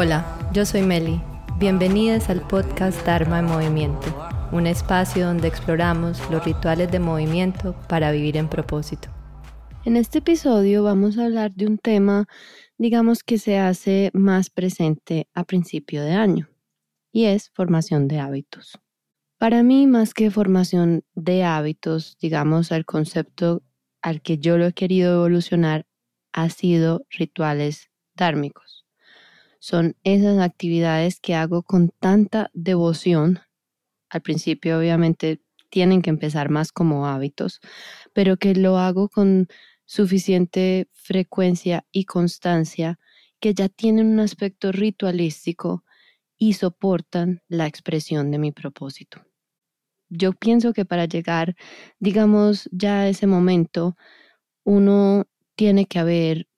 Hola, yo soy Meli. Bienvenidas al podcast Dharma en Movimiento, un espacio donde exploramos los rituales de movimiento para vivir en propósito. En este episodio vamos a hablar de un tema, digamos que se hace más presente a principio de año, y es formación de hábitos. Para mí, más que formación de hábitos, digamos, el concepto al que yo lo he querido evolucionar ha sido rituales dármicos. Son esas actividades que hago con tanta devoción. Al principio obviamente tienen que empezar más como hábitos, pero que lo hago con suficiente frecuencia y constancia que ya tienen un aspecto ritualístico y soportan la expresión de mi propósito. Yo pienso que para llegar, digamos, ya a ese momento, uno tiene que haber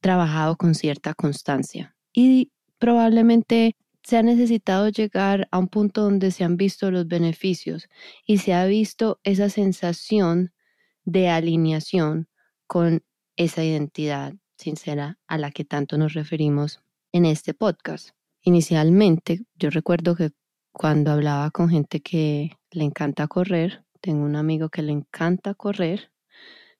trabajado con cierta constancia y probablemente se ha necesitado llegar a un punto donde se han visto los beneficios y se ha visto esa sensación de alineación con esa identidad sincera a la que tanto nos referimos en este podcast. Inicialmente, yo recuerdo que cuando hablaba con gente que le encanta correr, tengo un amigo que le encanta correr,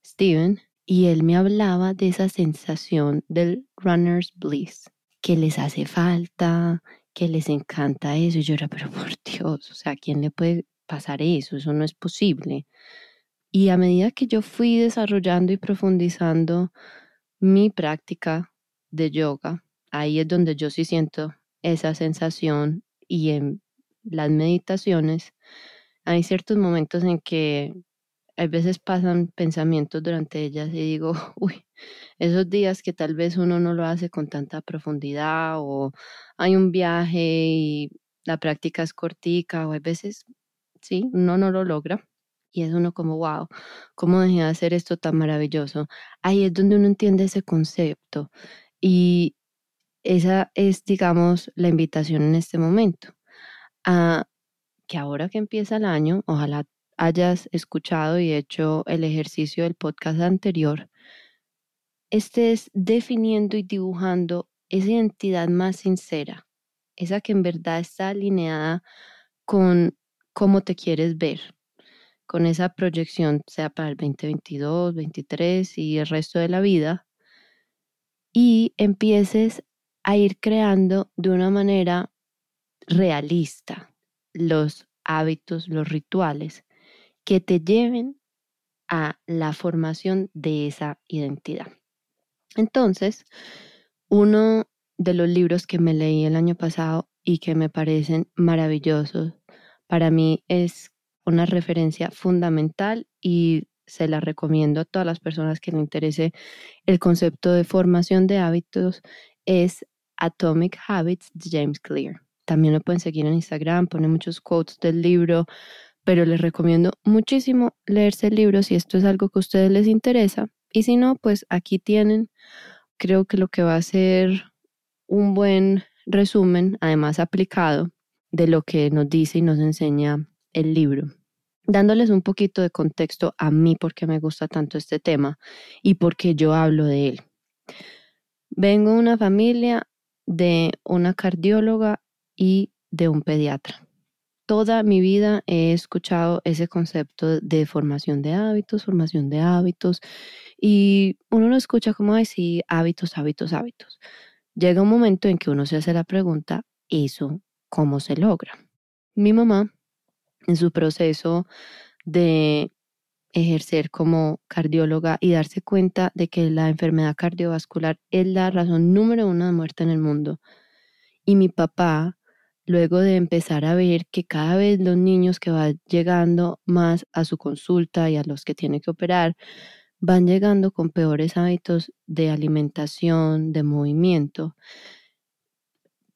Steven, y él me hablaba de esa sensación del runner's bliss, que les hace falta, que les encanta eso. Y yo pero por Dios, o sea, ¿a quién le puede pasar eso? Eso no es posible. Y a medida que yo fui desarrollando y profundizando mi práctica de yoga, ahí es donde yo sí siento esa sensación y en las meditaciones hay ciertos momentos en que a veces pasan pensamientos durante ellas y digo, uy, esos días que tal vez uno no lo hace con tanta profundidad o hay un viaje y la práctica es cortica o a veces, sí, uno no lo logra. Y es uno como, wow, ¿cómo dejé de hacer esto tan maravilloso? Ahí es donde uno entiende ese concepto. Y esa es, digamos, la invitación en este momento. A que ahora que empieza el año, ojalá hayas escuchado y hecho el ejercicio del podcast anterior, estés definiendo y dibujando esa identidad más sincera, esa que en verdad está alineada con cómo te quieres ver, con esa proyección, sea para el 2022, 2023 y el resto de la vida, y empieces a ir creando de una manera realista los hábitos, los rituales que te lleven a la formación de esa identidad. Entonces, uno de los libros que me leí el año pasado y que me parecen maravillosos, para mí es una referencia fundamental y se la recomiendo a todas las personas que le interese el concepto de formación de hábitos, es Atomic Habits de James Clear. También lo pueden seguir en Instagram, pone muchos quotes del libro, pero les recomiendo muchísimo leerse el libro si esto es algo que a ustedes les interesa. Y si no, pues aquí tienen, creo que lo que va a ser un buen resumen, además aplicado, de lo que nos dice y nos enseña el libro. Dándoles un poquito de contexto a mí porque me gusta tanto este tema y porque yo hablo de él. Vengo de una familia de una cardióloga y de un pediatra. Toda mi vida he escuchado ese concepto de formación de hábitos, formación de hábitos, y uno lo escucha como decir hábitos, hábitos, hábitos. Llega un momento en que uno se hace la pregunta, ¿eso cómo se logra? Mi mamá, en su proceso de ejercer como cardióloga y darse cuenta de que la enfermedad cardiovascular es la razón número uno de muerte en el mundo. Y mi papá, luego de empezar a ver que cada vez los niños que van llegando más a su consulta y a los que tiene que operar, van llegando con peores hábitos de alimentación, de movimiento,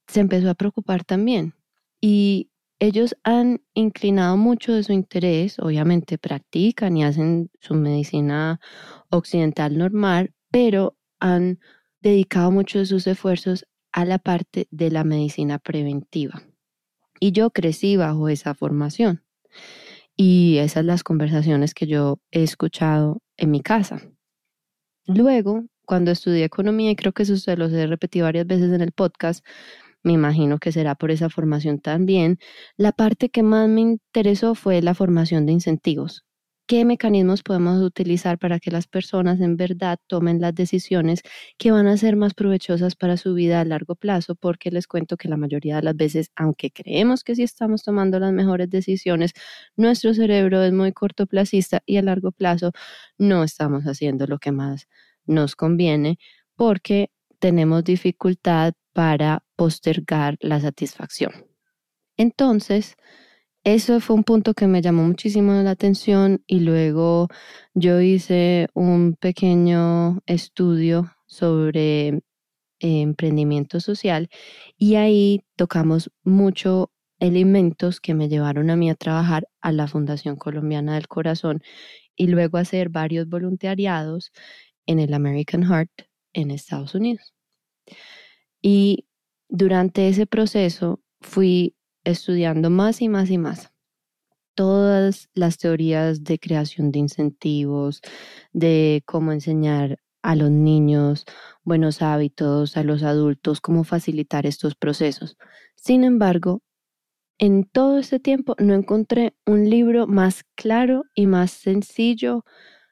se empezó a preocupar también. Y ellos han inclinado mucho de su interés, obviamente practican y hacen su medicina occidental normal, pero han dedicado mucho de sus esfuerzos a la parte de la medicina preventiva. Y yo crecí bajo esa formación. Y esas las conversaciones que yo he escuchado en mi casa. Luego, cuando estudié economía, y creo que eso se los he repetido varias veces en el podcast, me imagino que será por esa formación también, la parte que más me interesó fue la formación de incentivos. ¿Qué mecanismos podemos utilizar para que las personas en verdad tomen las decisiones que van a ser más provechosas para su vida a largo plazo? Porque les cuento que la mayoría de las veces, aunque creemos que sí estamos tomando las mejores decisiones, nuestro cerebro es muy cortoplacista y a largo plazo no estamos haciendo lo que más nos conviene porque tenemos dificultad para postergar la satisfacción. Entonces, eso fue un punto que me llamó muchísimo la atención y luego yo hice un pequeño estudio sobre emprendimiento social y ahí tocamos mucho elementos que me llevaron a mí a trabajar a la Fundación Colombiana del Corazón y luego hacer varios voluntariados en el American Heart en Estados Unidos. Y durante ese proceso fui estudiando más y más y más todas las teorías de creación de incentivos, de cómo enseñar a los niños buenos hábitos, a los adultos, cómo facilitar estos procesos. Sin embargo, en todo este tiempo no encontré un libro más claro y más sencillo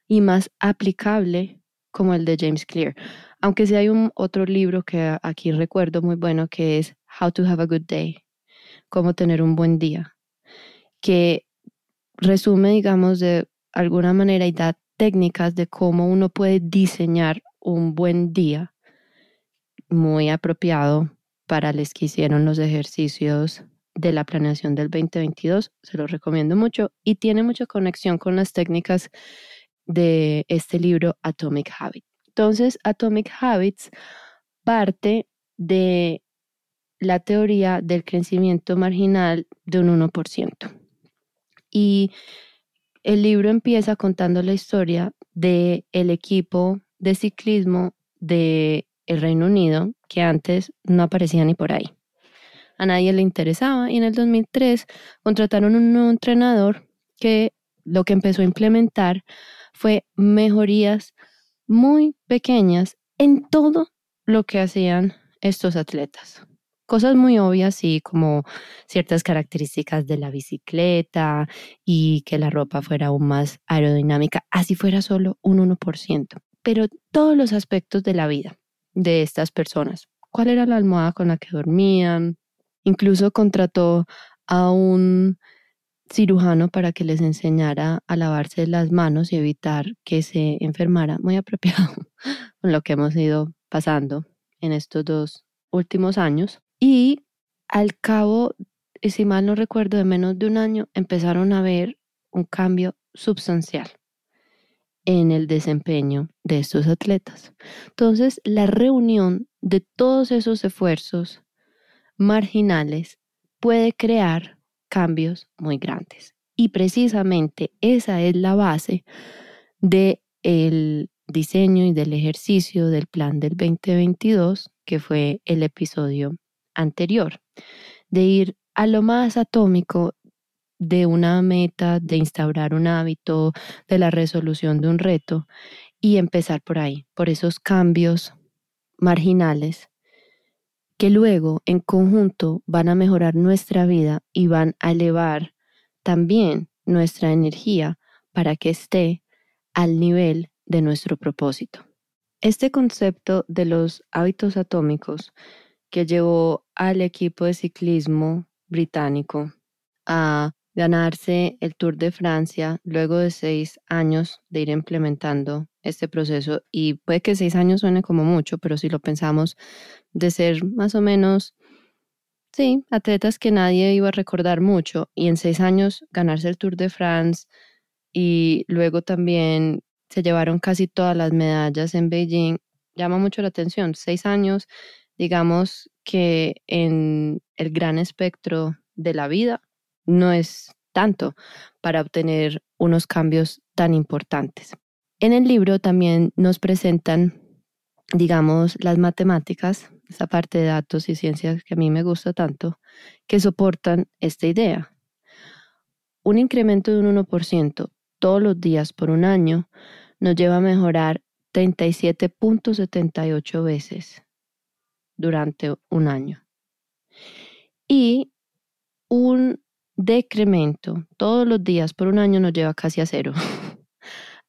y más aplicable como el de James Clear. Aunque sí hay un otro libro que aquí recuerdo muy bueno que es How to Have a Good Day, cómo tener un buen día, que resume, digamos, de alguna manera y da técnicas de cómo uno puede diseñar un buen día muy apropiado para los que hicieron los ejercicios de la planeación del 2022. Se lo recomiendo mucho y tiene mucha conexión con las técnicas de este libro Atomic Habits. Entonces, Atomic Habits parte de la teoría del crecimiento marginal de un 1%. Y el libro empieza contando la historia del el equipo de ciclismo de el Reino Unido que antes no aparecía ni por ahí. A nadie le interesaba y en el 2003 contrataron un nuevo entrenador que lo que empezó a implementar fue mejorías muy pequeñas en todo lo que hacían estos atletas. Cosas muy obvias, sí, como ciertas características de la bicicleta y que la ropa fuera aún más aerodinámica, así fuera solo un 1%. Pero todos los aspectos de la vida de estas personas, cuál era la almohada con la que dormían, incluso contrató a un cirujano para que les enseñara a lavarse las manos y evitar que se enfermara, muy apropiado con lo que hemos ido pasando en estos dos últimos años. Y al cabo, si mal no recuerdo, de menos de un año, empezaron a ver un cambio sustancial en el desempeño de estos atletas. Entonces, la reunión de todos esos esfuerzos marginales puede crear cambios muy grandes. Y precisamente esa es la base del el diseño y del ejercicio del plan del 2022, que fue el episodio anterior, de ir a lo más atómico de una meta, de instaurar un hábito, de la resolución de un reto y empezar por ahí, por esos cambios marginales que luego en conjunto van a mejorar nuestra vida y van a elevar también nuestra energía para que esté al nivel de nuestro propósito. Este concepto de los hábitos atómicos que llevó al equipo de ciclismo británico a ganarse el Tour de Francia luego de seis años de ir implementando este proceso. Y puede que seis años suene como mucho, pero si lo pensamos de ser más o menos, sí, atletas que nadie iba a recordar mucho y en seis años ganarse el Tour de France y luego también se llevaron casi todas las medallas en Beijing, llama mucho la atención. Seis años, digamos que en el gran espectro de la vida no es tanto para obtener unos cambios tan importantes. En el libro también nos presentan, digamos, las matemáticas, esa parte de datos y ciencias que a mí me gusta tanto, que soportan esta idea. Un incremento de un 1% todos los días por un año nos lleva a mejorar 37.78 veces durante un año. y un decremento todos los días por un año nos lleva casi a cero.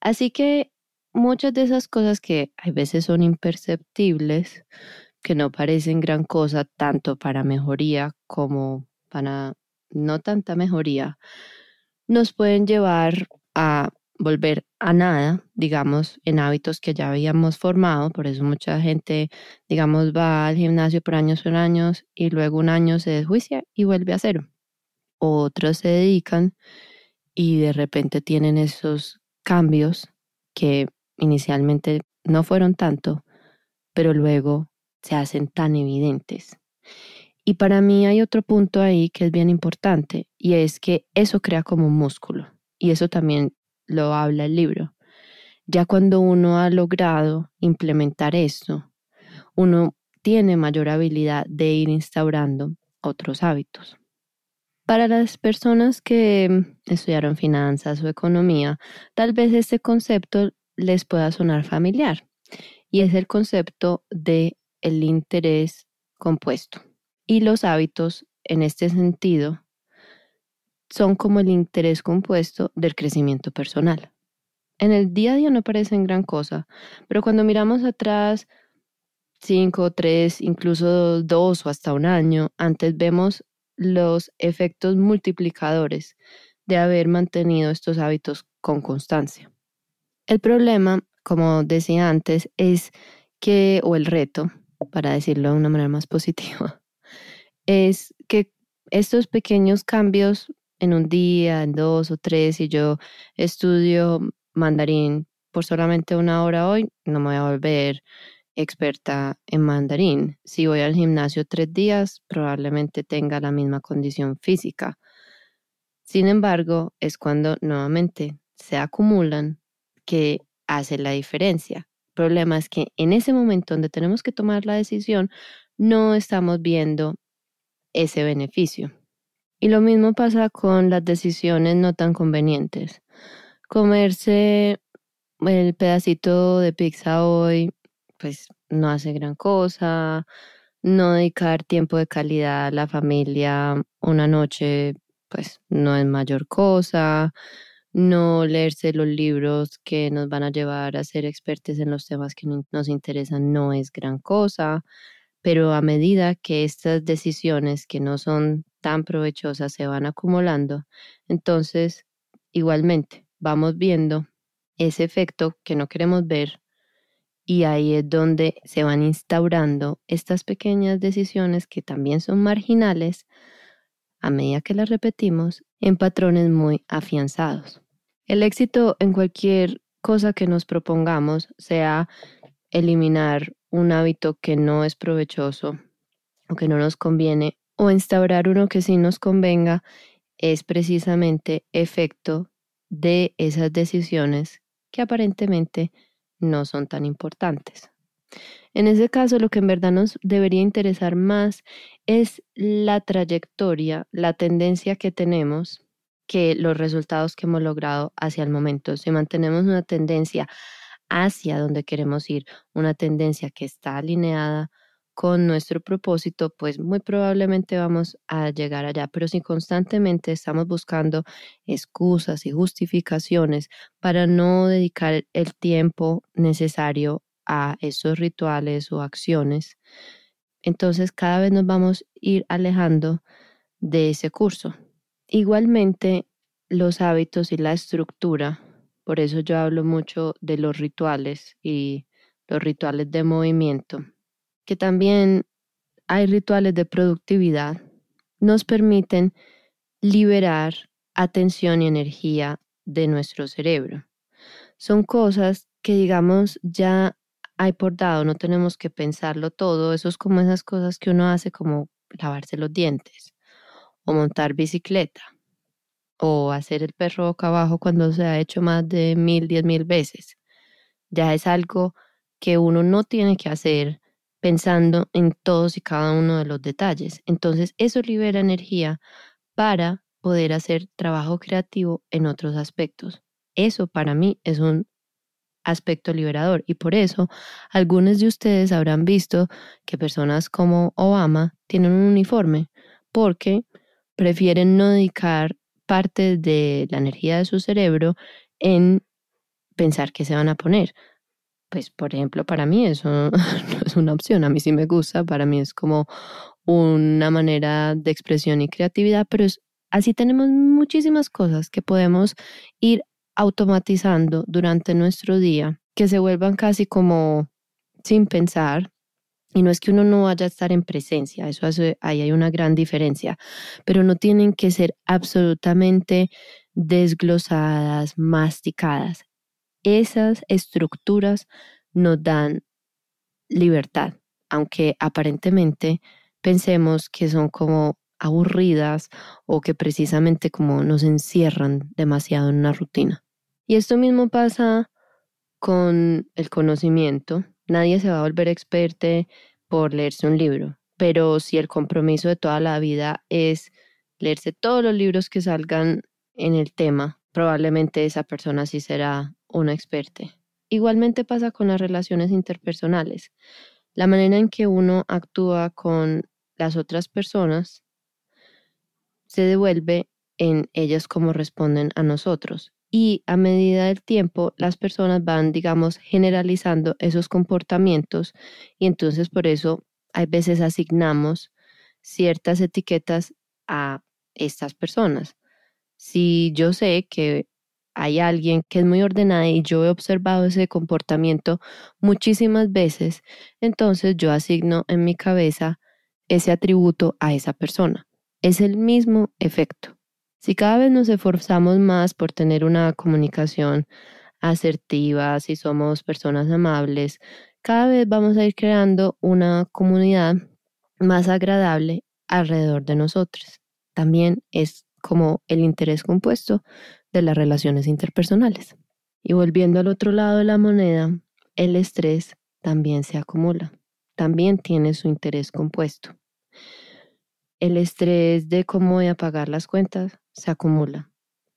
Así que muchas de esas cosas que a veces son imperceptibles, que no parecen gran cosa tanto para mejoría como para no tanta mejoría, nos pueden llevar a volver a nada, digamos, en hábitos que ya habíamos formado. Por eso mucha gente, digamos, va al gimnasio por años por años y luego un año se desjuicia y vuelve a cero. Otros se dedican y de repente tienen esos cambios que inicialmente no fueron tanto, pero luego se hacen tan evidentes. Y para mí hay otro punto ahí que es bien importante y es que eso crea como un músculo y eso también lo habla el libro. Ya cuando uno ha logrado implementar esto, uno tiene mayor habilidad de ir instaurando otros hábitos. Para las personas que estudiaron finanzas o economía, tal vez este concepto les pueda sonar familiar y es el concepto de el interés compuesto. Y los hábitos en este sentido son como el interés compuesto del crecimiento personal. En el día a día no parecen gran cosa, pero cuando miramos atrás, cinco, tres, incluso dos o hasta un año, antes vemos los efectos multiplicadores de haber mantenido estos hábitos con constancia. El problema, como decía antes, es que, o el reto, para decirlo de una manera más positiva, es que estos pequeños cambios en un día, en dos o tres, y yo estudio mandarín por solamente una hora hoy, no me voy a volver experta en mandarín. Si voy al gimnasio tres días, probablemente tenga la misma condición física. Sin embargo, es cuando nuevamente se acumulan que hace la diferencia. El problema es que en ese momento donde tenemos que tomar la decisión, no estamos viendo ese beneficio. Y lo mismo pasa con las decisiones no tan convenientes. Comerse el pedacito de pizza hoy pues no hace gran cosa, no dedicar tiempo de calidad a la familia una noche, pues no es mayor cosa, no leerse los libros que nos van a llevar a ser expertos en los temas que nos interesan no es gran cosa, pero a medida que estas decisiones que no son tan provechosas se van acumulando, entonces igualmente vamos viendo ese efecto que no queremos ver y ahí es donde se van instaurando estas pequeñas decisiones que también son marginales a medida que las repetimos en patrones muy afianzados. El éxito en cualquier cosa que nos propongamos, sea eliminar un hábito que no es provechoso o que no nos conviene, o instaurar uno que sí nos convenga, es precisamente efecto de esas decisiones que aparentemente no son tan importantes. En ese caso, lo que en verdad nos debería interesar más es la trayectoria, la tendencia que tenemos, que los resultados que hemos logrado hacia el momento. Si mantenemos una tendencia hacia donde queremos ir, una tendencia que está alineada con nuestro propósito, pues muy probablemente vamos a llegar allá. Pero si constantemente estamos buscando excusas y justificaciones para no dedicar el tiempo necesario a esos rituales o acciones, entonces cada vez nos vamos a ir alejando de ese curso. Igualmente, los hábitos y la estructura, por eso yo hablo mucho de los rituales y los rituales de movimiento que también hay rituales de productividad, nos permiten liberar atención y energía de nuestro cerebro. Son cosas que, digamos, ya hay por dado, no tenemos que pensarlo todo. Eso es como esas cosas que uno hace como lavarse los dientes o montar bicicleta o hacer el perro boca abajo cuando se ha hecho más de mil, diez mil veces. Ya es algo que uno no tiene que hacer pensando en todos y cada uno de los detalles. Entonces eso libera energía para poder hacer trabajo creativo en otros aspectos. Eso para mí es un aspecto liberador y por eso algunos de ustedes habrán visto que personas como Obama tienen un uniforme porque prefieren no dedicar parte de la energía de su cerebro en pensar qué se van a poner. Pues, por ejemplo, para mí eso no es una opción, a mí sí me gusta, para mí es como una manera de expresión y creatividad, pero es, así tenemos muchísimas cosas que podemos ir automatizando durante nuestro día, que se vuelvan casi como sin pensar. Y no es que uno no vaya a estar en presencia, eso ahí hay una gran diferencia, pero no tienen que ser absolutamente desglosadas, masticadas. Esas estructuras nos dan libertad, aunque aparentemente pensemos que son como aburridas o que precisamente como nos encierran demasiado en una rutina. Y esto mismo pasa con el conocimiento. Nadie se va a volver experto por leerse un libro, pero si el compromiso de toda la vida es leerse todos los libros que salgan en el tema, probablemente esa persona sí será una experta. Igualmente pasa con las relaciones interpersonales. La manera en que uno actúa con las otras personas se devuelve en ellas como responden a nosotros. Y a medida del tiempo, las personas van, digamos, generalizando esos comportamientos y entonces por eso hay veces asignamos ciertas etiquetas a estas personas. Si yo sé que hay alguien que es muy ordenada y yo he observado ese comportamiento muchísimas veces, entonces yo asigno en mi cabeza ese atributo a esa persona. Es el mismo efecto. Si cada vez nos esforzamos más por tener una comunicación asertiva, si somos personas amables, cada vez vamos a ir creando una comunidad más agradable alrededor de nosotros. También es como el interés compuesto de las relaciones interpersonales. Y volviendo al otro lado de la moneda, el estrés también se acumula, también tiene su interés compuesto. El estrés de cómo a pagar las cuentas se acumula.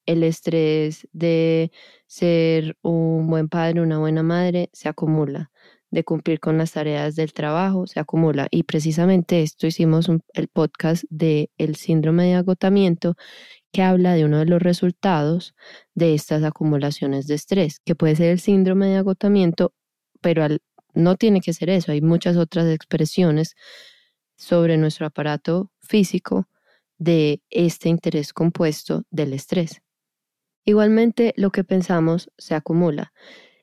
El estrés de ser un buen padre, una buena madre, se acumula. De cumplir con las tareas del trabajo, se acumula. Y precisamente esto hicimos el podcast de el síndrome de agotamiento que habla de uno de los resultados de estas acumulaciones de estrés, que puede ser el síndrome de agotamiento, pero no tiene que ser eso, hay muchas otras expresiones sobre nuestro aparato físico de este interés compuesto del estrés. Igualmente, lo que pensamos se acumula.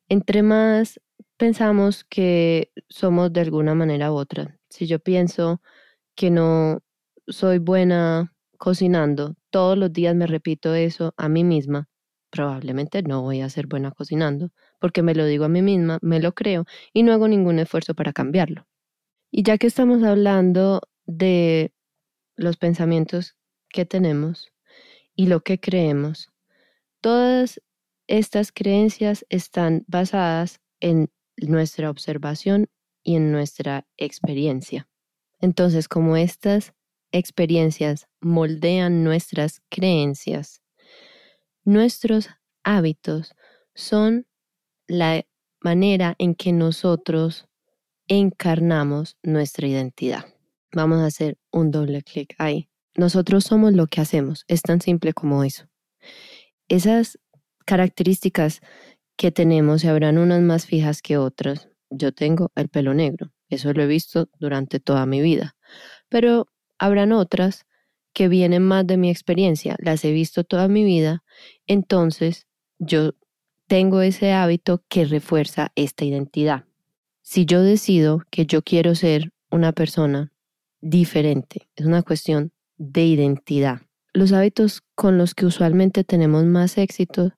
Entre más pensamos que somos de alguna manera u otra, si yo pienso que no soy buena cocinando, todos los días me repito eso a mí misma, probablemente no voy a ser buena cocinando, porque me lo digo a mí misma, me lo creo y no hago ningún esfuerzo para cambiarlo. Y ya que estamos hablando de los pensamientos que tenemos y lo que creemos, todas estas creencias están basadas en nuestra observación y en nuestra experiencia. Entonces, como estas experiencias moldean nuestras creencias. Nuestros hábitos son la manera en que nosotros encarnamos nuestra identidad. Vamos a hacer un doble clic ahí. Nosotros somos lo que hacemos, es tan simple como eso. Esas características que tenemos se habrán unas más fijas que otras. Yo tengo el pelo negro, eso lo he visto durante toda mi vida. Pero habrán otras que vienen más de mi experiencia, las he visto toda mi vida, entonces yo tengo ese hábito que refuerza esta identidad. Si yo decido que yo quiero ser una persona diferente, es una cuestión de identidad. Los hábitos con los que usualmente tenemos más éxito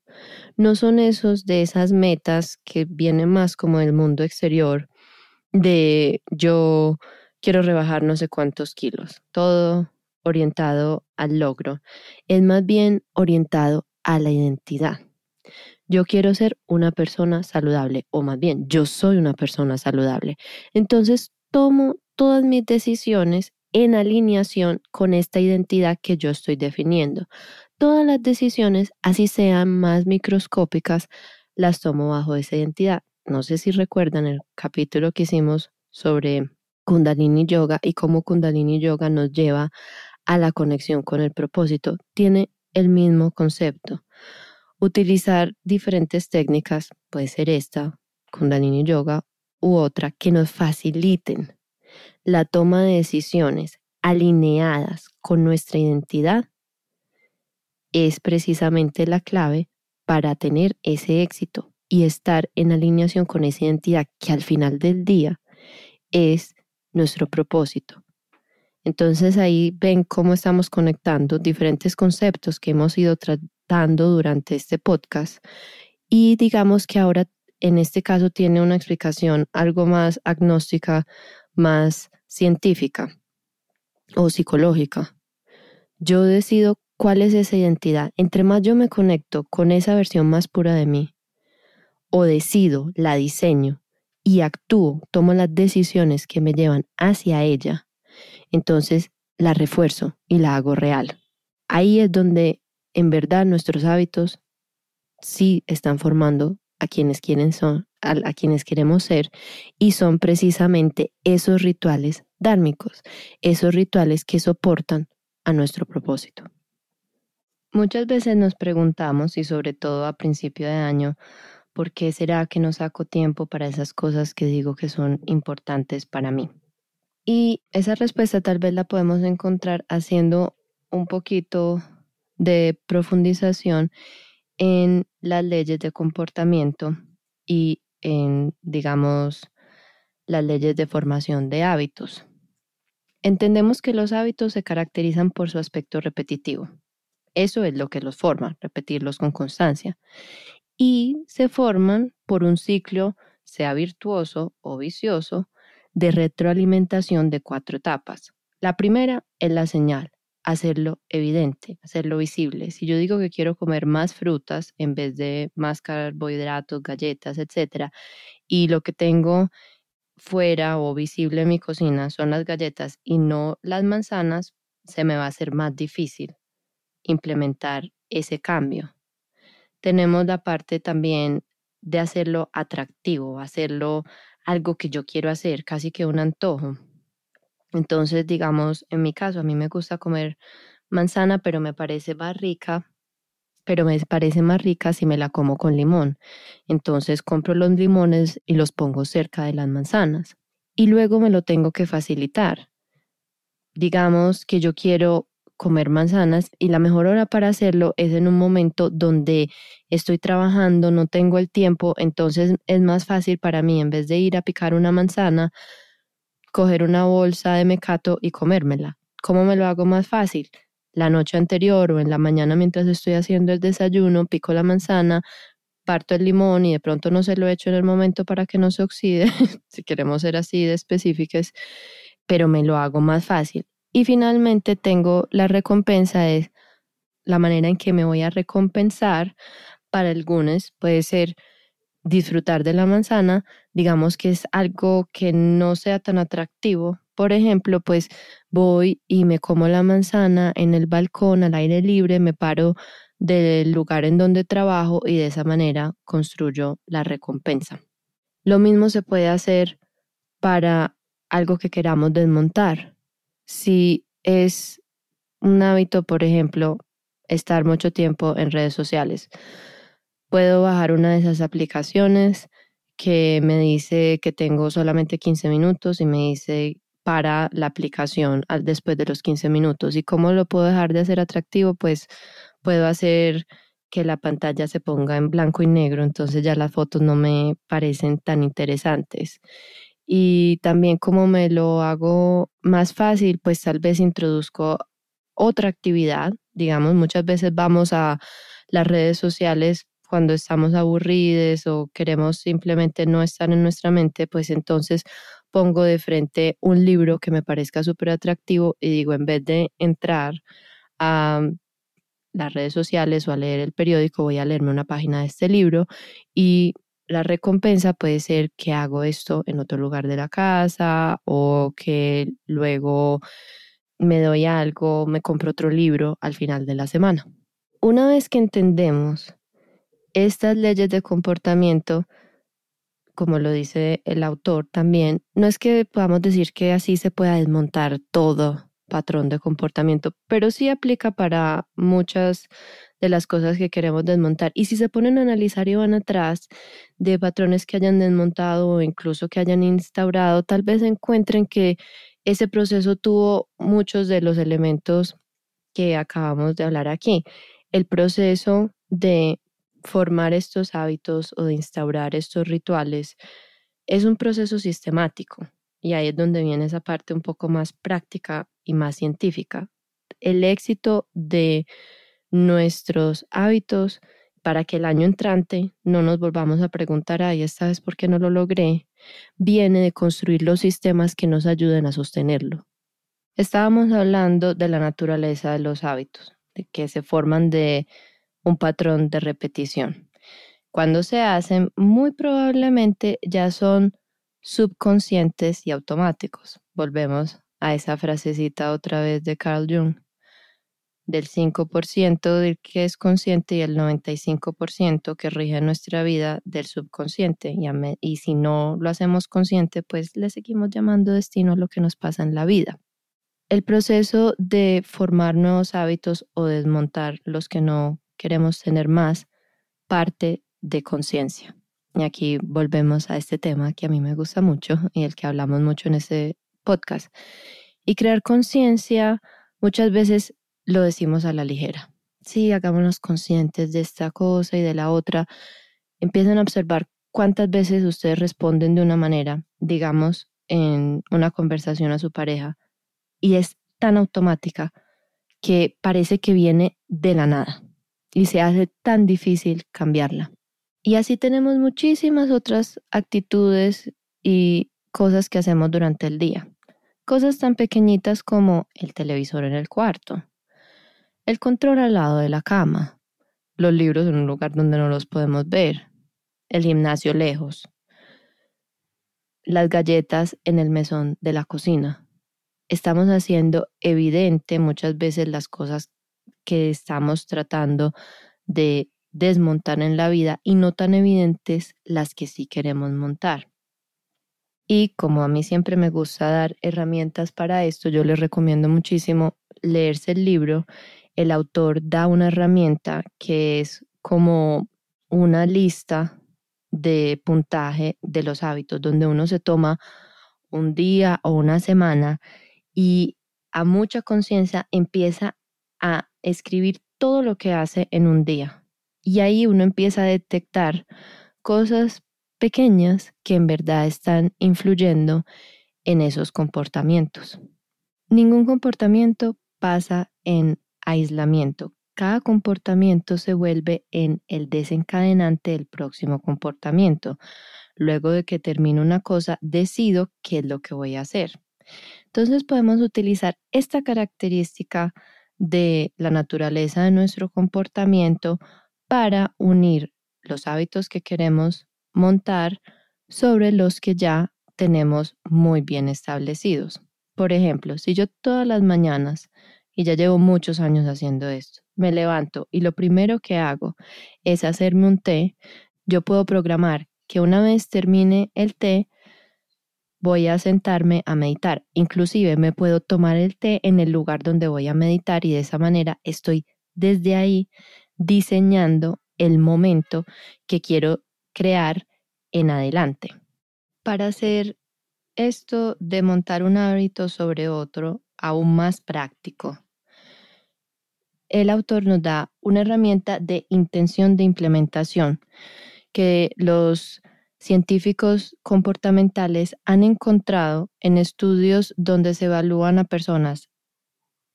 no son esos de esas metas que vienen más como del mundo exterior, de yo quiero rebajar no sé cuántos kilos, todo orientado al logro, es más bien orientado a la identidad. Yo quiero ser una persona saludable, o más bien, yo soy una persona saludable. Entonces, tomo todas mis decisiones en alineación con esta identidad que yo estoy definiendo. Todas las decisiones, así sean más microscópicas, las tomo bajo esa identidad. No sé si recuerdan el capítulo que hicimos sobre Kundalini Yoga y cómo Kundalini Yoga nos lleva a la conexión con el propósito, tiene el mismo concepto. Utilizar diferentes técnicas, puede ser esta, Kundalini Yoga, u otra, que nos faciliten la toma de decisiones alineadas con nuestra identidad, es precisamente la clave para tener ese éxito y estar en alineación con esa identidad que al final del día es nuestro propósito. Entonces ahí ven cómo estamos conectando diferentes conceptos que hemos ido tratando durante este podcast y digamos que ahora en este caso tiene una explicación algo más agnóstica, más científica o psicológica. Yo decido cuál es esa identidad. Entre más yo me conecto con esa versión más pura de mí, o decido, la diseño y actúo, tomo las decisiones que me llevan hacia ella, entonces la refuerzo y la hago real. Ahí es donde en verdad nuestros hábitos sí están formando a quienes quieren son, a, quienes queremos ser y son precisamente esos rituales dármicos, esos rituales que soportan a nuestro propósito. Muchas veces nos preguntamos, y sobre todo a principio de año, ¿por qué será que no saco tiempo para esas cosas que digo que son importantes para mí? Y esa respuesta tal vez la podemos encontrar haciendo un poquito de profundización en las leyes de comportamiento y en, digamos, las leyes de formación de hábitos. Entendemos que los hábitos se caracterizan por su aspecto repetitivo. Eso es lo que los forma, repetirlos con constancia y se forman por un ciclo, sea virtuoso o vicioso, de retroalimentación de cuatro etapas. La primera es la señal, hacerlo evidente, hacerlo visible. Si yo digo que quiero comer más frutas en vez de más carbohidratos, galletas, etcétera, y lo que tengo fuera o visible en mi cocina son las galletas y no las manzanas, se me va a hacer más difícil implementar ese cambio tenemos la parte también de hacerlo atractivo, hacerlo algo que yo quiero hacer, casi que un antojo. Entonces, digamos, en mi caso, a mí me gusta comer manzana, pero me parece más rica, pero me parece más rica si me la como con limón. Entonces, compro los limones y los pongo cerca de las manzanas. Y luego me lo tengo que facilitar. Digamos que yo quiero comer manzanas y la mejor hora para hacerlo es en un momento donde estoy trabajando, no tengo el tiempo, entonces es más fácil para mí en vez de ir a picar una manzana, coger una bolsa de mecato y comérmela. ¿Cómo me lo hago más fácil? La noche anterior o en la mañana mientras estoy haciendo el desayuno, pico la manzana, parto el limón y de pronto no se lo echo en el momento para que no se oxide, si queremos ser así de específicas, pero me lo hago más fácil. Y finalmente tengo la recompensa, es la manera en que me voy a recompensar. Para algunos puede ser disfrutar de la manzana, digamos que es algo que no sea tan atractivo. Por ejemplo, pues voy y me como la manzana en el balcón al aire libre, me paro del lugar en donde trabajo y de esa manera construyo la recompensa. Lo mismo se puede hacer para algo que queramos desmontar si es un hábito, por ejemplo, estar mucho tiempo en redes sociales. Puedo bajar una de esas aplicaciones que me dice que tengo solamente 15 minutos y me dice para la aplicación después de los 15 minutos. ¿Y cómo lo puedo dejar de hacer atractivo? Pues puedo hacer que la pantalla se ponga en blanco y negro, entonces ya las fotos no me parecen tan interesantes y también como me lo hago más fácil, pues tal vez introduzco otra actividad. Digamos, muchas veces vamos a las redes sociales cuando estamos aburridos o queremos simplemente no estar en nuestra mente, pues entonces pongo de frente un libro que me parezca súper atractivo y digo, en vez de entrar a las redes sociales o a leer el periódico, voy a leerme una página de este libro y la recompensa puede ser que hago esto en otro lugar de la casa o que luego me doy algo, me compro otro libro al final de la semana. Una vez que entendemos estas leyes de comportamiento, como lo dice el autor también, no es que podamos decir que así se pueda desmontar todo patrón de comportamiento, pero sí aplica para muchas de las cosas que queremos desmontar. Y si se ponen a analizar y van atrás de patrones que hayan desmontado o incluso que hayan instaurado, tal vez encuentren que ese proceso tuvo muchos de los elementos que acabamos de hablar aquí. El proceso de formar estos hábitos o de instaurar estos rituales es un proceso sistemático y ahí es donde viene esa parte un poco más práctica y más científica. El éxito de nuestros hábitos para que el año entrante no nos volvamos a preguntar, ay, esta vez por qué no lo logré, viene de construir los sistemas que nos ayuden a sostenerlo. Estábamos hablando de la naturaleza de los hábitos, de que se forman de un patrón de repetición. Cuando se hacen, muy probablemente ya son subconscientes y automáticos. Volvemos a esa frasecita otra vez de Carl Jung del 5% del que es consciente y el 95% que rige nuestra vida del subconsciente. Y, y, si no lo hacemos consciente, pues le seguimos llamando destino a lo que nos pasa en la vida. El proceso de formar nuevos hábitos o desmontar los que no queremos tener más parte de conciencia. Y aquí volvemos a este tema que a mí me gusta mucho y el que hablamos mucho en este podcast. Y crear conciencia muchas veces lo decimos a la ligera. Sí, hagámonos conscientes de esta cosa y de la otra. Empiezan a observar cuántas veces ustedes responden de una manera, digamos, en una conversación a su pareja, y es tan automática que parece que viene de la nada y se hace tan difícil cambiarla. Y así tenemos muchísimas otras actitudes y cosas que hacemos durante el día. Cosas tan pequeñitas como el televisor en el cuarto, el control al lado de la cama, los libros en un lugar donde no los podemos ver, el gimnasio lejos, las galletas en el mesón de la cocina. Estamos haciendo evidente muchas veces las cosas que estamos tratando de desmontar en la vida y no tan evidentes las que sí queremos montar. Y como a mí siempre me gusta dar herramientas para esto, yo les recomiendo muchísimo leerse el libro el autor da una herramienta que es como una lista de puntaje de los hábitos, donde uno se toma un día o una semana y a mucha conciencia empieza a escribir todo lo que hace en un día. Y ahí uno empieza a detectar cosas pequeñas que en verdad están influyendo en esos comportamientos. Ningún comportamiento pasa en aislamiento. Cada comportamiento se vuelve en el desencadenante del próximo comportamiento. Luego de que termino una cosa, decido qué es lo que voy a hacer. Entonces podemos utilizar esta característica de la naturaleza de nuestro comportamiento para unir los hábitos que queremos montar sobre los que ya tenemos muy bien establecidos. Por ejemplo, si yo todas las mañanas y ya llevo muchos años haciendo esto. Me levanto y lo primero que hago es hacerme un té. Yo puedo programar que una vez termine el té, voy a sentarme a meditar. Inclusive me puedo tomar el té en el lugar donde voy a meditar y de esa manera estoy desde ahí diseñando el momento que quiero crear en adelante. Para hacer esto de montar un hábito sobre otro aún más práctico, el autor nos da una herramienta de intención de implementación que los científicos comportamentales han encontrado en estudios donde se evalúan a personas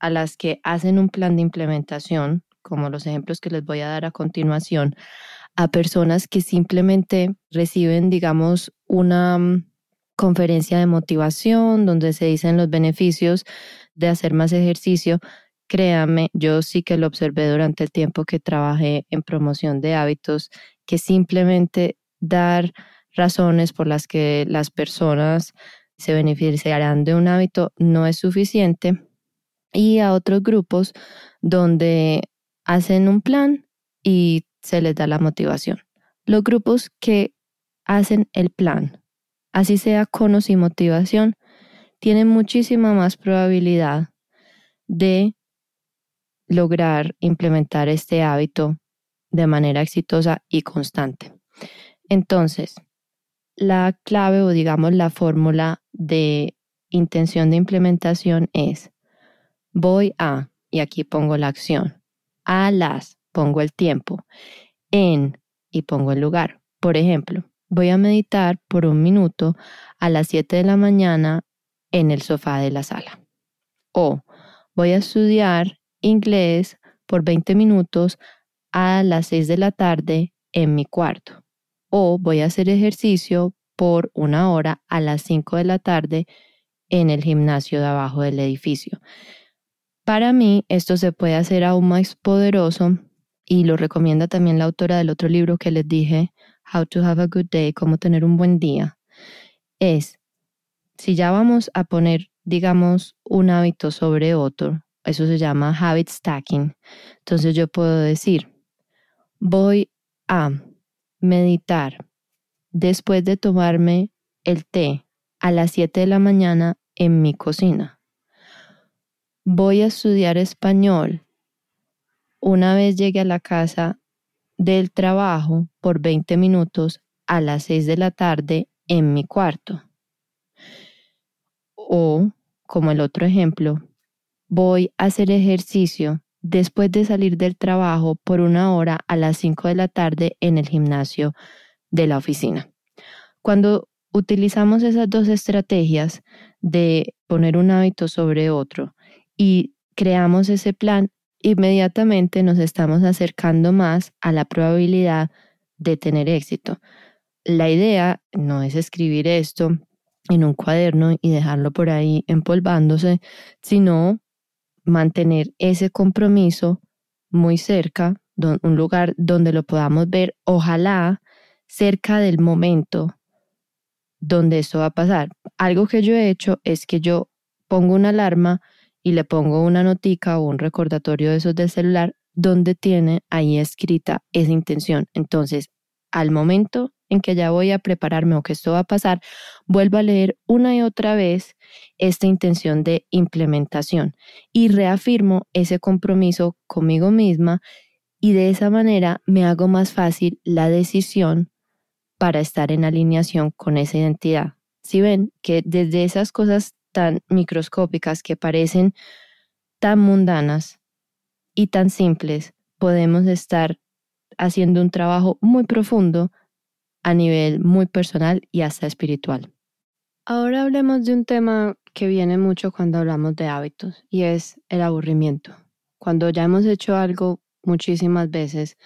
a las que hacen un plan de implementación, como los ejemplos que les voy a dar a continuación, a personas que simplemente reciben, digamos, una mm, conferencia de motivación donde se dicen los beneficios de hacer más ejercicio, Créame, yo sí que lo observé durante el tiempo que trabajé en promoción de hábitos, que simplemente dar razones por las que las personas se beneficiarán de un hábito no es suficiente. Y a otros grupos donde hacen un plan y se les da la motivación. Los grupos que hacen el plan, así sea con o sin motivación, tienen muchísima más probabilidad de lograr implementar este hábito de manera exitosa y constante. Entonces, la clave o digamos la fórmula de intención de implementación es voy a, y aquí pongo la acción, a las, pongo el tiempo, en, y pongo el lugar. Por ejemplo, voy a meditar por un minuto a las 7 de la mañana en el sofá de la sala. O voy a estudiar inglés por 20 minutos a las 6 de la tarde en mi cuarto. O voy a hacer ejercicio por una hora a las 5 de la tarde en el gimnasio de abajo del edificio. Para mí esto se puede hacer aún más poderoso y lo recomienda también la autora del otro libro que les dije, How to Have a Good Day, cómo tener un buen día. Es, si ya vamos a poner, digamos, un hábito sobre otro, eso se llama habit stacking, entonces yo puedo decir, voy a meditar después de tomarme el té a las 7 de la mañana en mi cocina. Voy a estudiar español una vez llegue a la casa del trabajo por 20 minutos a las 6 de la tarde en mi cuarto. O, como el otro ejemplo, voy a hacer ejercicio después de salir del trabajo por una hora a las 5 de la tarde en el gimnasio de la oficina. Cuando utilizamos esas dos estrategias de poner un hábito sobre otro y creamos ese plan, inmediatamente nos estamos acercando más a la probabilidad de tener éxito. La idea no es escribir esto en un cuaderno y dejarlo por ahí empolvándose, sino mantener ese compromiso muy cerca, un lugar donde lo podamos ver, ojalá cerca del momento donde esto va a pasar. Algo que yo he hecho es que yo pongo una alarma y le pongo una notica o un recordatorio de esos del celular donde tiene ahí escrita esa intención. Entonces, al momento en que ya voy a prepararme o que esto va a pasar, vuelvo a leer una y otra vez esta intención de implementación y reafirmo ese compromiso conmigo misma y de esa manera me hago más fácil la decisión para estar en alineación con esa identidad. Si ven que desde esas cosas tan microscópicas que parecen tan mundanas y tan simples, podemos estar haciendo un trabajo muy profundo a nivel muy personal y hasta espiritual. Ahora hablemos de un tema que viene mucho cuando hablamos de hábitos y es el aburrimiento. Cuando ya hemos hecho algo muchísimas veces,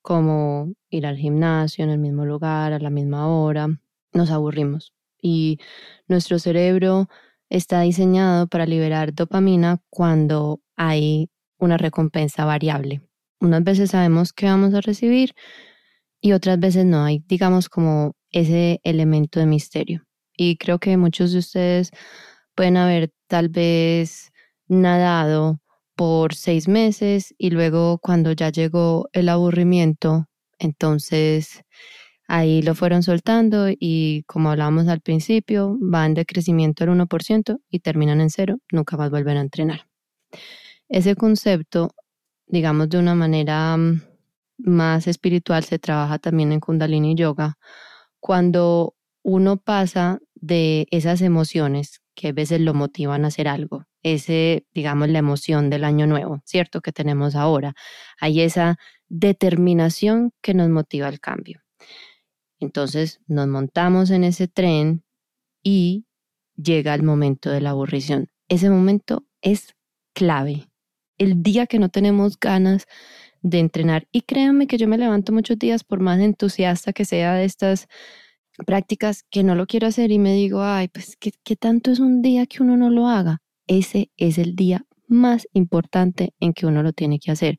como ir al gimnasio en el mismo lugar, a la misma hora, nos aburrimos y nuestro cerebro está diseñado para liberar dopamina cuando hay una recompensa variable. Unas veces sabemos que vamos a recibir y otras veces no hay, digamos, como ese elemento de misterio. Y creo que muchos de ustedes pueden haber tal vez nadado por seis meses y luego cuando ya llegó el aburrimiento, entonces ahí lo fueron soltando y como hablábamos al principio, van de crecimiento al 1% y terminan en cero, nunca más vuelven a entrenar. Ese concepto, digamos de una manera mm, más espiritual, se trabaja también en Kundalini Yoga, cuando uno pasa de esas emociones que a veces lo motivan a hacer algo, ese, digamos, la emoción del año nuevo, ¿cierto? Que tenemos ahora. Hay esa determinación que nos motiva al cambio. Entonces nos montamos en ese tren y llega el momento de la aburrición. Ese momento es clave. El día que no tenemos ganas de entrenar. Y créanme que yo me levanto muchos días, por más entusiasta que sea de estas prácticas, que no lo quiero hacer y me digo, ay, pues, ¿qué, qué tanto es un día que uno no lo haga? Ese es el día más importante en que uno lo tiene que hacer.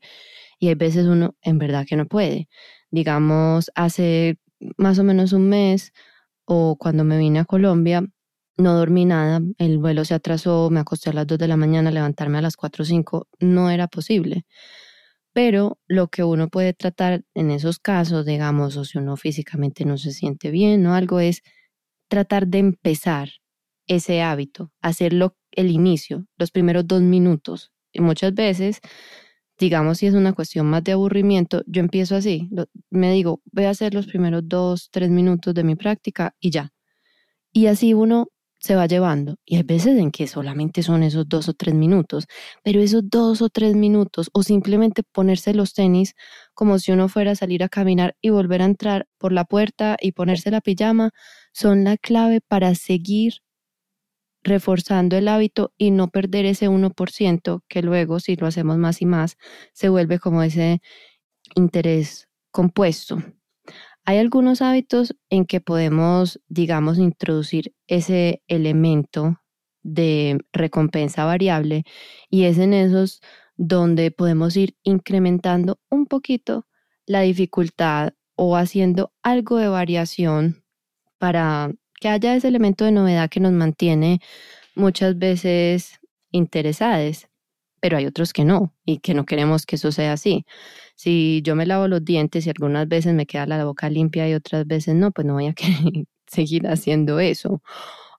Y hay veces uno en verdad que no puede. Digamos, hace más o menos un mes o cuando me vine a Colombia, no dormí nada, el vuelo se atrasó, me acosté a las 2 de la mañana, levantarme a las 4 o 5, no era posible. Pero lo que uno puede tratar en esos casos, digamos, o si uno físicamente no se siente bien o algo, es tratar de empezar ese hábito, hacerlo el inicio, los primeros dos minutos, Y muchas veces, digamos, si es una cuestión más de aburrimiento, yo empiezo así, me digo, voy a hacer los primeros dos, tres minutos de mi práctica y ya. Y así uno se va llevando. Y hay veces en que solamente son esos dos o tres minutos, pero esos dos o tres minutos o simplemente ponerse los tenis como si uno fuera a salir a caminar y volver a entrar por la puerta y ponerse la pijama son la clave para seguir reforzando el hábito y no perder ese 1% que luego si lo hacemos más y más se vuelve como ese interés compuesto. Hay algunos hábitos en que podemos, digamos, introducir ese elemento de recompensa variable y es en esos donde podemos ir incrementando un poquito la dificultad o haciendo algo de variación para que haya ese elemento de novedad que nos mantiene muchas veces interesados, pero hay otros que no y que no queremos que eso sea así. Si yo me lavo los dientes y algunas veces me queda la boca limpia y otras veces no, pues no voy a querer seguir haciendo eso.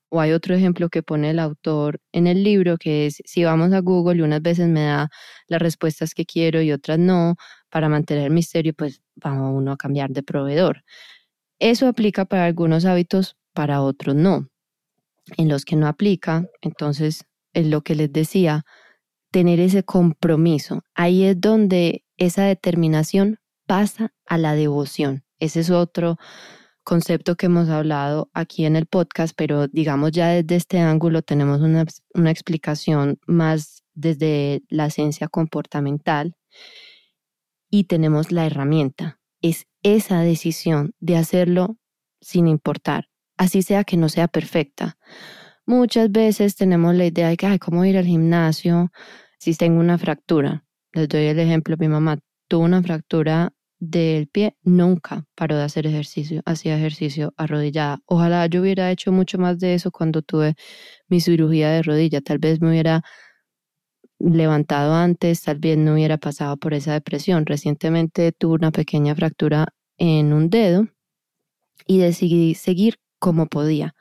O hay otro ejemplo que pone el autor en el libro, que es si vamos a Google y unas veces me da las respuestas que quiero y otras no, para mantener el misterio, pues vamos uno a cambiar de proveedor. Eso aplica para algunos hábitos, para otros no. En los que no aplica, entonces, es lo que les decía, tener ese compromiso. Ahí es donde esa determinación pasa a la devoción. Ese es otro concepto que hemos hablado aquí en el podcast, pero digamos ya desde este ángulo tenemos una, una explicación más desde la ciencia comportamental y tenemos la herramienta. Es esa decisión de hacerlo sin importar, así sea que no sea perfecta. Muchas veces tenemos la idea de que, ay, ¿cómo ir al gimnasio si tengo una fractura? Les doy el ejemplo, mi mamá tuvo una fractura del pie, nunca paró de hacer ejercicio, hacía ejercicio arrodillada. Ojalá yo hubiera hecho mucho más de eso cuando tuve mi cirugía de rodilla, tal vez me hubiera levantado antes, tal vez no hubiera pasado por esa depresión. Recientemente tuve una pequeña fractura en un dedo y decidí seguir como podía.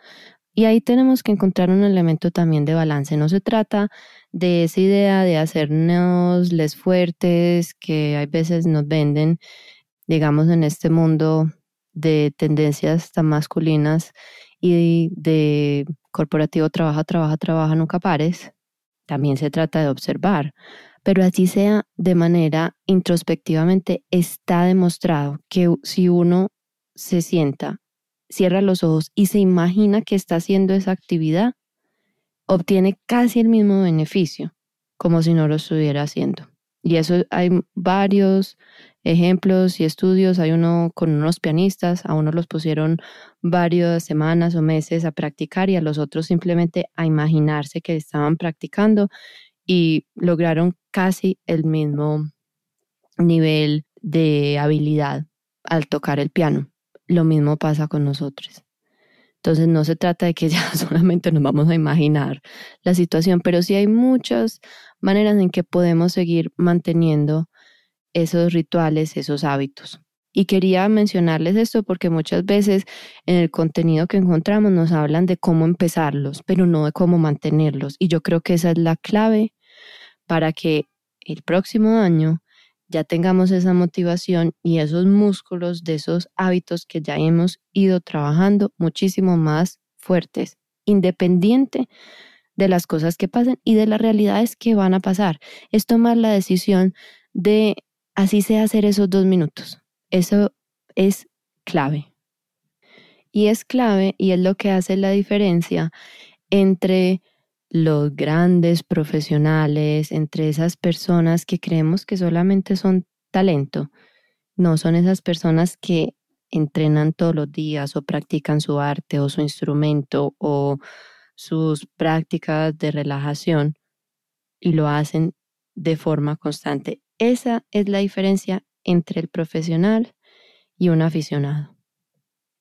Y ahí tenemos que encontrar un elemento también de balance. No se trata de esa idea de hacernos les fuertes que hay veces nos venden, digamos, en este mundo de tendencias tan masculinas y de corporativo trabaja, trabaja, trabaja, nunca pares. También se trata de observar, pero así sea de manera introspectivamente, está demostrado que si uno se sienta cierra los ojos y se imagina que está haciendo esa actividad, obtiene casi el mismo beneficio como si no lo estuviera haciendo. Y eso hay varios ejemplos y estudios. Hay uno con unos pianistas, a uno los pusieron varias semanas o meses a practicar y a los otros simplemente a imaginarse que estaban practicando y lograron casi el mismo nivel de habilidad al tocar el piano lo mismo pasa con nosotros. Entonces no se trata de que ya solamente nos vamos a imaginar la situación, pero sí hay muchas maneras en que podemos seguir manteniendo esos rituales, esos hábitos. Y quería mencionarles esto porque muchas veces en el contenido que encontramos nos hablan de cómo empezarlos, pero no de cómo mantenerlos. Y yo creo que esa es la clave para que el próximo año ya tengamos esa motivación y esos músculos de esos hábitos que ya hemos ido trabajando muchísimo más fuertes, independiente de las cosas que pasen y de las realidades que van a pasar. Es tomar la decisión de así sea hacer esos dos minutos. Eso es clave. Y es clave y es lo que hace la diferencia entre los grandes profesionales, entre esas personas que creemos que solamente son talento. No son esas personas que entrenan todos los días o practican su arte o su instrumento o sus prácticas de relajación y lo hacen de forma constante. Esa es la diferencia entre el profesional y un aficionado.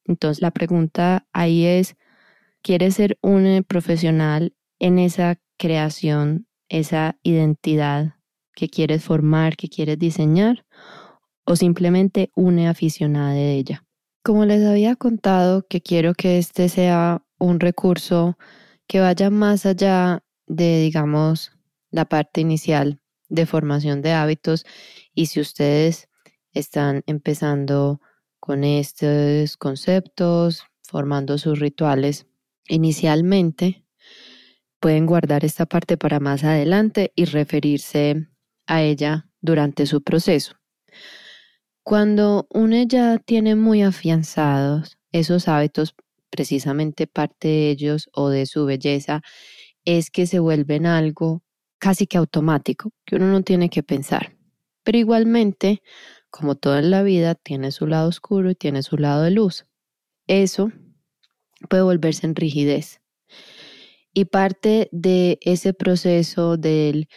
Entonces la pregunta ahí es, ¿quieres ser un profesional en esa creación, esa identidad que quieres formar, que quieres diseñar, o simplemente une aficionada de ella. Como les había contado, que quiero que este sea un recurso que vaya más allá de, digamos, la parte inicial de formación de hábitos y si ustedes están empezando con estos conceptos, formando sus rituales, inicialmente pueden guardar esta parte para más adelante y referirse a ella durante su proceso. Cuando uno ya tiene muy afianzados esos hábitos, precisamente parte de ellos o de su belleza, es que se vuelven algo casi que automático, que uno no tiene que pensar. Pero igualmente, como todo en la vida, tiene su lado oscuro y tiene su lado de luz. Eso puede volverse en rigidez. Y parte de ese proceso del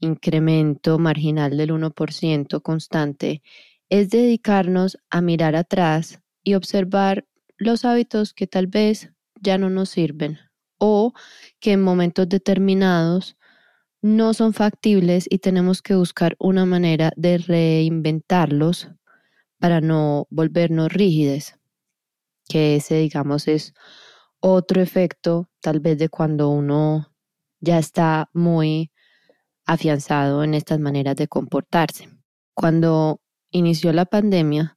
incremento marginal del 1% constante es dedicarnos a mirar atrás y observar los hábitos que tal vez ya no nos sirven o que en momentos determinados no son factibles y tenemos que buscar una manera de reinventarlos para no volvernos rígidos, que ese digamos es otro efecto tal vez de cuando uno ya está muy afianzado en estas maneras de comportarse. Cuando inició la pandemia,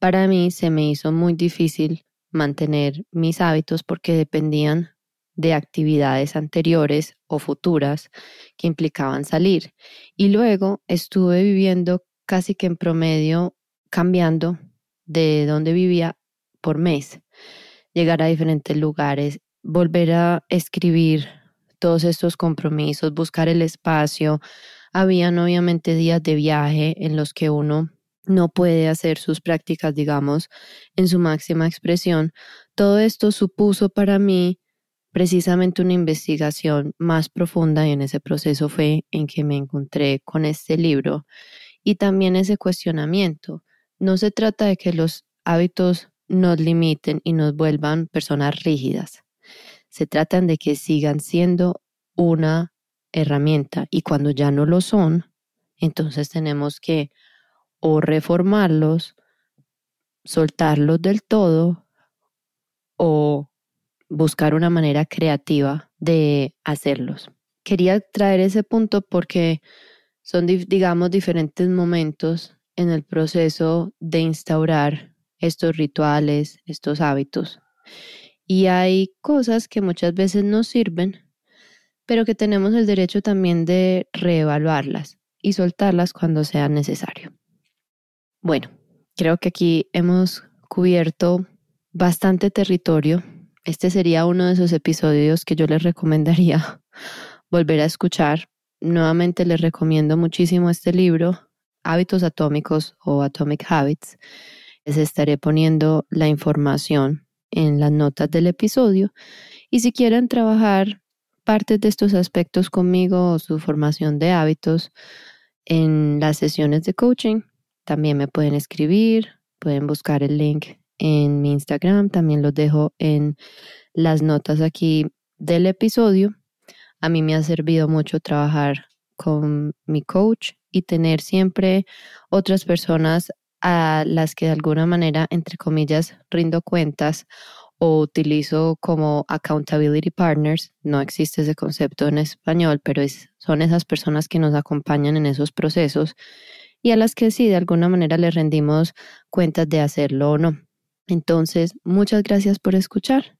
para mí se me hizo muy difícil mantener mis hábitos porque dependían de actividades anteriores o futuras que implicaban salir. Y luego estuve viviendo casi que en promedio cambiando de donde vivía por mes, llegar a diferentes lugares, volver a escribir todos estos compromisos, buscar el espacio, habían obviamente días de viaje en los que uno no puede hacer sus prácticas, digamos, en su máxima expresión. Todo esto supuso para mí precisamente una investigación más profunda y en ese proceso fue en que me encontré con este libro y también ese cuestionamiento. No se trata de que los hábitos nos limiten y nos vuelvan personas rígidas. Se trata de que sigan siendo una herramienta y cuando ya no lo son, entonces tenemos que o reformarlos, soltarlos del todo o buscar una manera creativa de hacerlos. Quería traer ese punto porque son, digamos, diferentes momentos en el proceso de instaurar estos rituales, estos hábitos. Y hay cosas que muchas veces nos sirven pero que tenemos el derecho también de reevaluarlas y soltarlas cuando sea necesario. Bueno, creo que aquí hemos cubierto bastante territorio. Este sería uno de esos episodios que yo les recomendaría volver a escuchar. Nuevamente les recomiendo muchísimo este libro, Hábitos Atómicos o Atomic Habits. Les estaré poniendo la información en las notas del episodio. Y si quieren trabajar partes de estos aspectos conmigo o su formación de hábitos en las sesiones de coaching, también me pueden escribir, pueden buscar el link en mi Instagram, también los dejo en las notas aquí del episodio. A mí me ha servido mucho trabajar con mi coach y tener siempre otras personas a las que de alguna manera, entre comillas, rindo cuentas o utilizo como accountability partners. No existe ese concepto en español, pero son esas personas que nos acompañan en esos procesos y a las que sí, de alguna manera les rendimos cuentas de hacerlo o no. Entonces, muchas gracias por escuchar.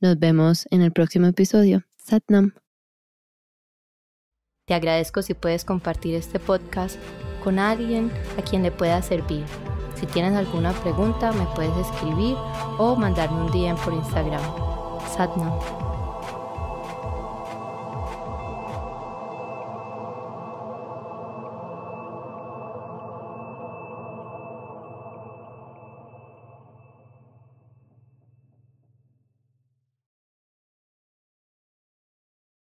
Nos vemos en el próximo episodio. Satnam. Te agradezco si puedes compartir este podcast con alguien a quien le pueda servir. Si tienes alguna pregunta, me puedes escribir o mandarme un DM por Instagram. Satnam.